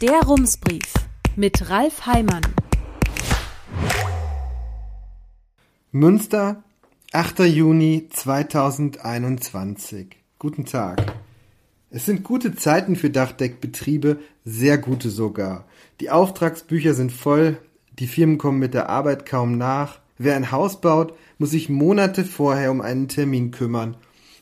Der Rumsbrief mit Ralf Heimann. Münster, 8. Juni 2021. Guten Tag. Es sind gute Zeiten für Dachdeckbetriebe, sehr gute sogar. Die Auftragsbücher sind voll, die Firmen kommen mit der Arbeit kaum nach. Wer ein Haus baut, muss sich Monate vorher um einen Termin kümmern.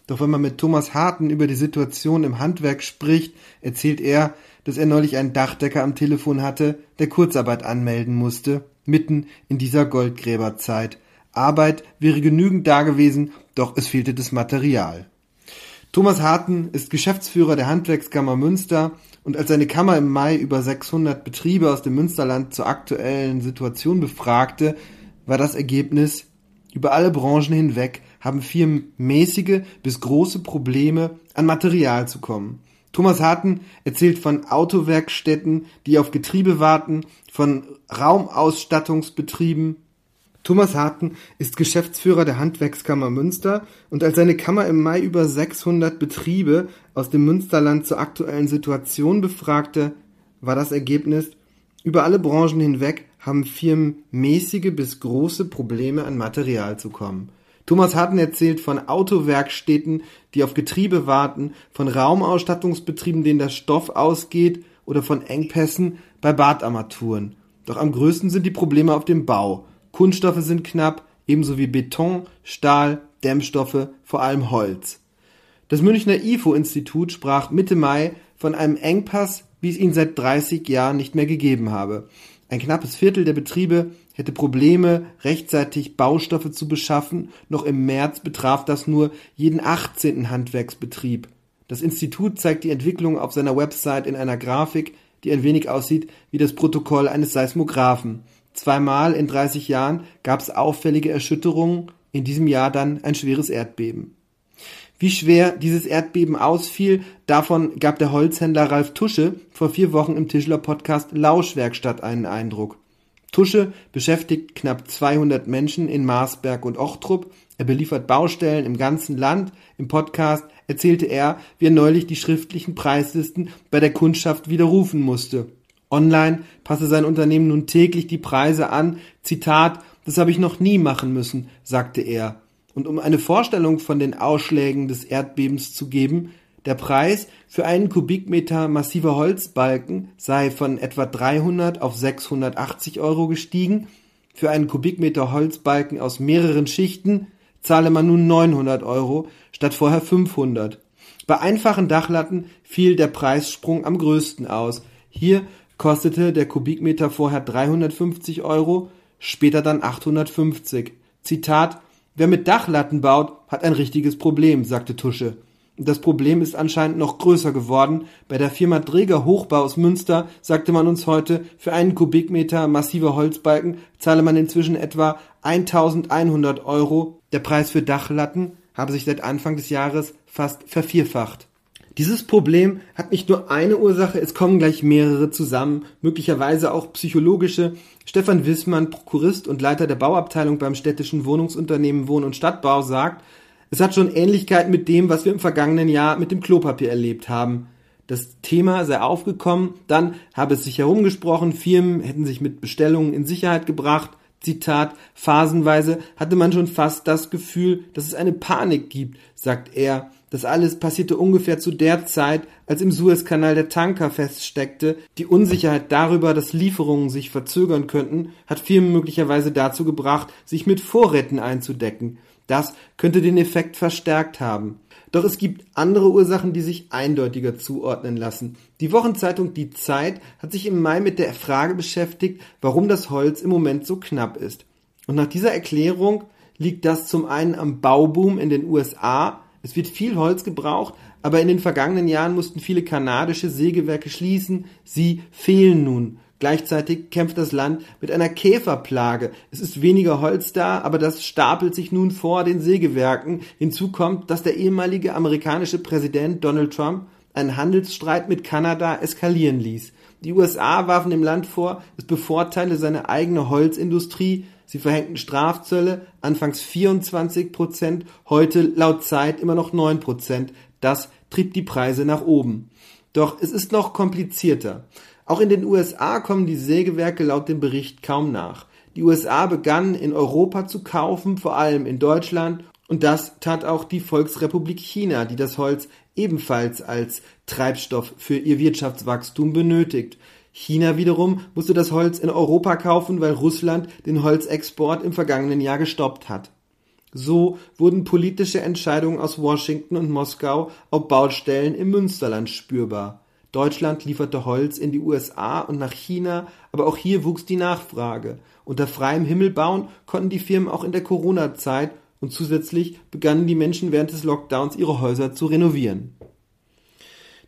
Doch wenn man mit Thomas Harten über die Situation im Handwerk spricht, erzählt er, dass er neulich einen Dachdecker am Telefon hatte, der Kurzarbeit anmelden musste, mitten in dieser Goldgräberzeit. Arbeit wäre genügend da gewesen, doch es fehlte das Material. Thomas Harten ist Geschäftsführer der Handwerkskammer Münster und als seine Kammer im Mai über 600 Betriebe aus dem Münsterland zur aktuellen Situation befragte, war das Ergebnis, über alle Branchen hinweg haben Firmen mäßige bis große Probleme, an Material zu kommen. Thomas Harten erzählt von Autowerkstätten, die auf Getriebe warten, von Raumausstattungsbetrieben. Thomas Harten ist Geschäftsführer der Handwerkskammer Münster und als seine Kammer im Mai über 600 Betriebe aus dem Münsterland zur aktuellen Situation befragte, war das Ergebnis, über alle Branchen hinweg haben Firmen mäßige bis große Probleme an Material zu kommen. Thomas Harten erzählt von Autowerkstätten, die auf Getriebe warten, von Raumausstattungsbetrieben, denen der Stoff ausgeht oder von Engpässen bei Badarmaturen. Doch am größten sind die Probleme auf dem Bau. Kunststoffe sind knapp, ebenso wie Beton, Stahl, Dämmstoffe, vor allem Holz. Das Münchner IFO-Institut sprach Mitte Mai von einem Engpass, wie es ihn seit 30 Jahren nicht mehr gegeben habe. Ein knappes Viertel der Betriebe hätte Probleme, rechtzeitig Baustoffe zu beschaffen. Noch im März betraf das nur jeden 18. Handwerksbetrieb. Das Institut zeigt die Entwicklung auf seiner Website in einer Grafik, die ein wenig aussieht wie das Protokoll eines Seismographen. Zweimal in 30 Jahren gab es auffällige Erschütterungen, in diesem Jahr dann ein schweres Erdbeben. Wie schwer dieses Erdbeben ausfiel, davon gab der Holzhändler Ralf Tusche vor vier Wochen im Tischler Podcast Lauschwerkstatt einen Eindruck. Tusche beschäftigt knapp 200 Menschen in Marsberg und Ochtrup. Er beliefert Baustellen im ganzen Land. Im Podcast erzählte er, wie er neulich die schriftlichen Preislisten bei der Kundschaft widerrufen musste. Online passe sein Unternehmen nun täglich die Preise an. Zitat, das habe ich noch nie machen müssen, sagte er. Und um eine Vorstellung von den Ausschlägen des Erdbebens zu geben, der Preis für einen Kubikmeter massiver Holzbalken sei von etwa 300 auf 680 Euro gestiegen. Für einen Kubikmeter Holzbalken aus mehreren Schichten zahle man nun 900 Euro statt vorher 500. Bei einfachen Dachlatten fiel der Preissprung am größten aus. Hier kostete der Kubikmeter vorher 350 Euro, später dann 850. Zitat Wer mit Dachlatten baut, hat ein richtiges Problem, sagte Tusche. Das Problem ist anscheinend noch größer geworden. Bei der Firma Dreger Hochbau aus Münster sagte man uns heute, für einen Kubikmeter massive Holzbalken zahle man inzwischen etwa 1100 Euro. Der Preis für Dachlatten habe sich seit Anfang des Jahres fast vervierfacht. Dieses Problem hat nicht nur eine Ursache, es kommen gleich mehrere zusammen, möglicherweise auch psychologische. Stefan Wissmann, Prokurist und Leiter der Bauabteilung beim städtischen Wohnungsunternehmen Wohn- und Stadtbau, sagt, es hat schon Ähnlichkeit mit dem, was wir im vergangenen Jahr mit dem Klopapier erlebt haben. Das Thema sei aufgekommen, dann habe es sich herumgesprochen, Firmen hätten sich mit Bestellungen in Sicherheit gebracht, Zitat, phasenweise hatte man schon fast das Gefühl, dass es eine Panik gibt, sagt er. Das alles passierte ungefähr zu der Zeit, als im Suezkanal der Tanker feststeckte. Die Unsicherheit darüber, dass Lieferungen sich verzögern könnten, hat Firmen möglicherweise dazu gebracht, sich mit Vorräten einzudecken. Das könnte den Effekt verstärkt haben. Doch es gibt andere Ursachen, die sich eindeutiger zuordnen lassen. Die Wochenzeitung Die Zeit hat sich im Mai mit der Frage beschäftigt, warum das Holz im Moment so knapp ist. Und nach dieser Erklärung liegt das zum einen am Bauboom in den USA, es wird viel Holz gebraucht, aber in den vergangenen Jahren mussten viele kanadische Sägewerke schließen. Sie fehlen nun. Gleichzeitig kämpft das Land mit einer Käferplage. Es ist weniger Holz da, aber das stapelt sich nun vor den Sägewerken. Hinzu kommt, dass der ehemalige amerikanische Präsident Donald Trump einen Handelsstreit mit Kanada eskalieren ließ. Die USA warfen dem Land vor, es bevorteile seine eigene Holzindustrie, Sie verhängten Strafzölle, anfangs 24 Prozent, heute laut Zeit immer noch 9 Prozent. Das trieb die Preise nach oben. Doch es ist noch komplizierter. Auch in den USA kommen die Sägewerke laut dem Bericht kaum nach. Die USA begannen in Europa zu kaufen, vor allem in Deutschland, und das tat auch die Volksrepublik China, die das Holz ebenfalls als Treibstoff für ihr Wirtschaftswachstum benötigt. China wiederum musste das Holz in Europa kaufen, weil Russland den Holzexport im vergangenen Jahr gestoppt hat. So wurden politische Entscheidungen aus Washington und Moskau auf Baustellen im Münsterland spürbar. Deutschland lieferte Holz in die USA und nach China, aber auch hier wuchs die Nachfrage. Unter freiem Himmel bauen konnten die Firmen auch in der Corona-Zeit und zusätzlich begannen die Menschen während des Lockdowns ihre Häuser zu renovieren.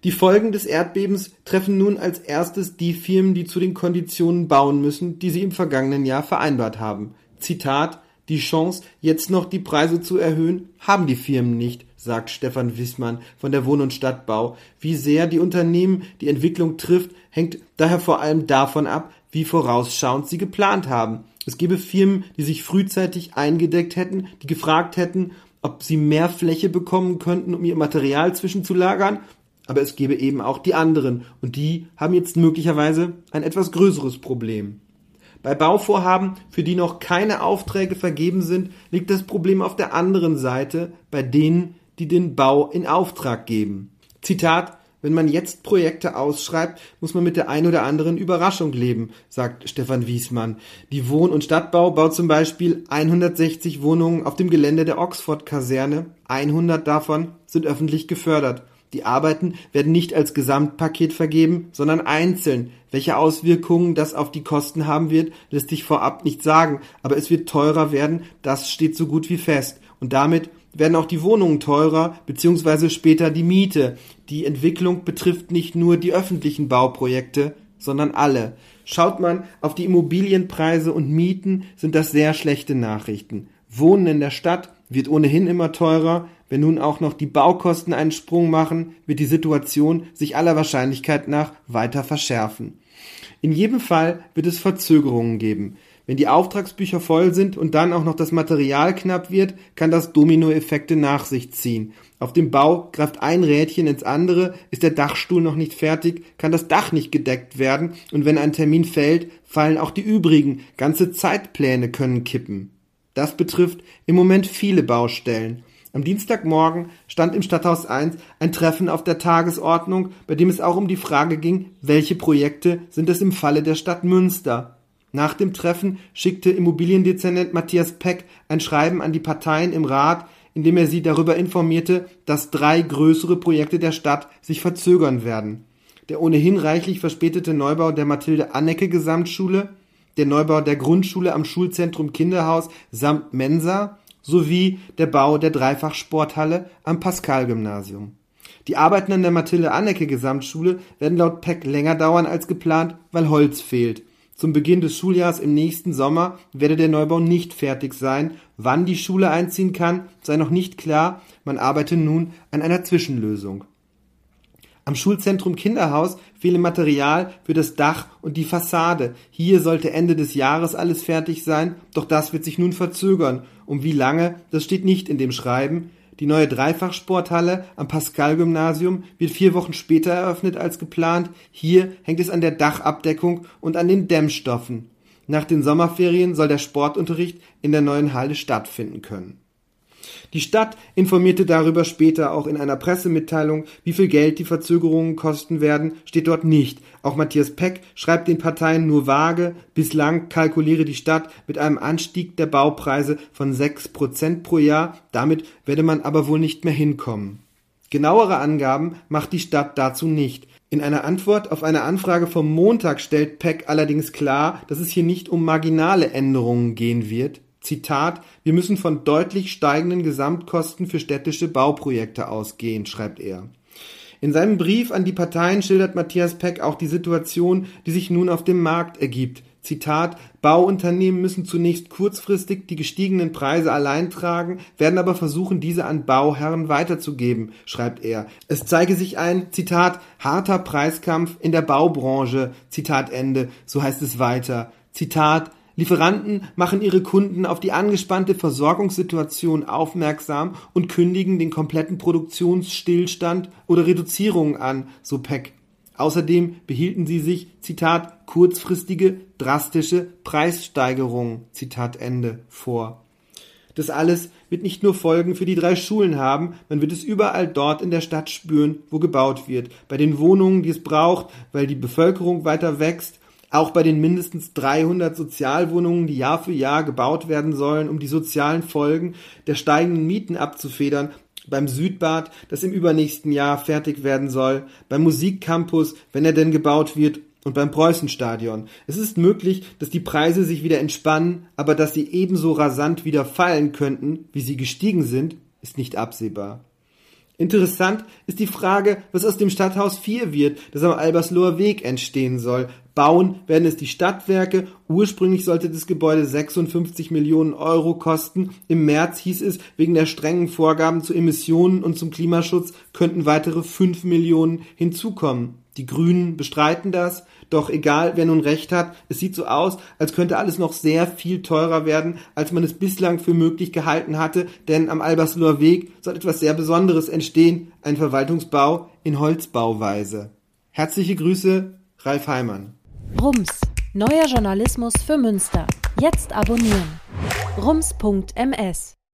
Die Folgen des Erdbebens treffen nun als erstes die Firmen, die zu den Konditionen bauen müssen, die sie im vergangenen Jahr vereinbart haben. Zitat Die Chance, jetzt noch die Preise zu erhöhen, haben die Firmen nicht, sagt Stefan Wissmann von der Wohn- und Stadtbau. Wie sehr die Unternehmen die Entwicklung trifft, hängt daher vor allem davon ab, wie vorausschauend sie geplant haben. Es gäbe Firmen, die sich frühzeitig eingedeckt hätten, die gefragt hätten, ob sie mehr Fläche bekommen könnten, um ihr Material zwischenzulagern, aber es gäbe eben auch die anderen, und die haben jetzt möglicherweise ein etwas größeres Problem. Bei Bauvorhaben, für die noch keine Aufträge vergeben sind, liegt das Problem auf der anderen Seite, bei denen, die den Bau in Auftrag geben. Zitat wenn man jetzt Projekte ausschreibt, muss man mit der ein oder anderen Überraschung leben, sagt Stefan Wiesmann. Die Wohn- und Stadtbau baut zum Beispiel 160 Wohnungen auf dem Gelände der Oxford-Kaserne. 100 davon sind öffentlich gefördert. Die Arbeiten werden nicht als Gesamtpaket vergeben, sondern einzeln. Welche Auswirkungen das auf die Kosten haben wird, lässt sich vorab nicht sagen, aber es wird teurer werden, das steht so gut wie fest. Und damit werden auch die Wohnungen teurer, beziehungsweise später die Miete. Die Entwicklung betrifft nicht nur die öffentlichen Bauprojekte, sondern alle. Schaut man auf die Immobilienpreise und Mieten, sind das sehr schlechte Nachrichten. Wohnen in der Stadt wird ohnehin immer teurer. Wenn nun auch noch die Baukosten einen Sprung machen, wird die Situation sich aller Wahrscheinlichkeit nach weiter verschärfen. In jedem Fall wird es Verzögerungen geben. Wenn die Auftragsbücher voll sind und dann auch noch das Material knapp wird, kann das Dominoeffekte nach sich ziehen. Auf dem Bau greift ein Rädchen ins andere, ist der Dachstuhl noch nicht fertig, kann das Dach nicht gedeckt werden und wenn ein Termin fällt, fallen auch die übrigen, ganze Zeitpläne können kippen. Das betrifft im Moment viele Baustellen. Am Dienstagmorgen stand im Stadthaus 1 ein Treffen auf der Tagesordnung, bei dem es auch um die Frage ging, welche Projekte sind es im Falle der Stadt Münster. Nach dem Treffen schickte Immobiliendezernent Matthias Peck ein Schreiben an die Parteien im Rat, in dem er sie darüber informierte, dass drei größere Projekte der Stadt sich verzögern werden. Der ohnehin reichlich verspätete Neubau der Mathilde Annecke Gesamtschule, der Neubau der Grundschule am Schulzentrum Kinderhaus samt Mensa sowie der Bau der Dreifachsporthalle am Pascal-Gymnasium. Die Arbeiten an der Mathilde Annecke Gesamtschule werden laut Peck länger dauern als geplant, weil Holz fehlt. Zum Beginn des Schuljahrs im nächsten Sommer werde der Neubau nicht fertig sein. Wann die Schule einziehen kann, sei noch nicht klar. Man arbeite nun an einer Zwischenlösung. Am Schulzentrum Kinderhaus fehle Material für das Dach und die Fassade. Hier sollte Ende des Jahres alles fertig sein, doch das wird sich nun verzögern. Um wie lange, das steht nicht in dem Schreiben. Die neue Dreifachsporthalle am Pascal-Gymnasium wird vier Wochen später eröffnet als geplant. Hier hängt es an der Dachabdeckung und an den Dämmstoffen. Nach den Sommerferien soll der Sportunterricht in der neuen Halle stattfinden können. Die Stadt informierte darüber später auch in einer Pressemitteilung, wie viel Geld die Verzögerungen kosten werden, steht dort nicht. Auch Matthias Peck schreibt den Parteien nur vage, bislang kalkuliere die Stadt mit einem Anstieg der Baupreise von sechs Prozent pro Jahr, damit werde man aber wohl nicht mehr hinkommen. Genauere Angaben macht die Stadt dazu nicht. In einer Antwort auf eine Anfrage vom Montag stellt Peck allerdings klar, dass es hier nicht um marginale Änderungen gehen wird. Zitat, wir müssen von deutlich steigenden Gesamtkosten für städtische Bauprojekte ausgehen, schreibt er. In seinem Brief an die Parteien schildert Matthias Peck auch die Situation, die sich nun auf dem Markt ergibt. Zitat, Bauunternehmen müssen zunächst kurzfristig die gestiegenen Preise allein tragen, werden aber versuchen, diese an Bauherren weiterzugeben, schreibt er. Es zeige sich ein, Zitat, harter Preiskampf in der Baubranche, Zitat Ende, so heißt es weiter. Zitat, Lieferanten machen ihre Kunden auf die angespannte Versorgungssituation aufmerksam und kündigen den kompletten Produktionsstillstand oder Reduzierungen an, so Peck. Außerdem behielten sie sich, Zitat, kurzfristige, drastische Preissteigerungen, Zitat Ende, vor. Das alles wird nicht nur Folgen für die drei Schulen haben, man wird es überall dort in der Stadt spüren, wo gebaut wird, bei den Wohnungen, die es braucht, weil die Bevölkerung weiter wächst, auch bei den mindestens 300 Sozialwohnungen, die Jahr für Jahr gebaut werden sollen, um die sozialen Folgen der steigenden Mieten abzufedern, beim Südbad, das im übernächsten Jahr fertig werden soll, beim Musikcampus, wenn er denn gebaut wird, und beim Preußenstadion. Es ist möglich, dass die Preise sich wieder entspannen, aber dass sie ebenso rasant wieder fallen könnten, wie sie gestiegen sind, ist nicht absehbar. Interessant ist die Frage, was aus dem Stadthaus 4 wird, das am Albersloher Weg entstehen soll. Bauen werden es die Stadtwerke. Ursprünglich sollte das Gebäude 56 Millionen Euro kosten. Im März hieß es, wegen der strengen Vorgaben zu Emissionen und zum Klimaschutz könnten weitere 5 Millionen hinzukommen. Die Grünen bestreiten das, doch egal wer nun recht hat, es sieht so aus, als könnte alles noch sehr viel teurer werden, als man es bislang für möglich gehalten hatte, denn am Albersloher Weg soll etwas sehr Besonderes entstehen, ein Verwaltungsbau in Holzbauweise. Herzliche Grüße, Ralf Heimann. Rums, neuer Journalismus für Münster. Jetzt abonnieren. rums.ms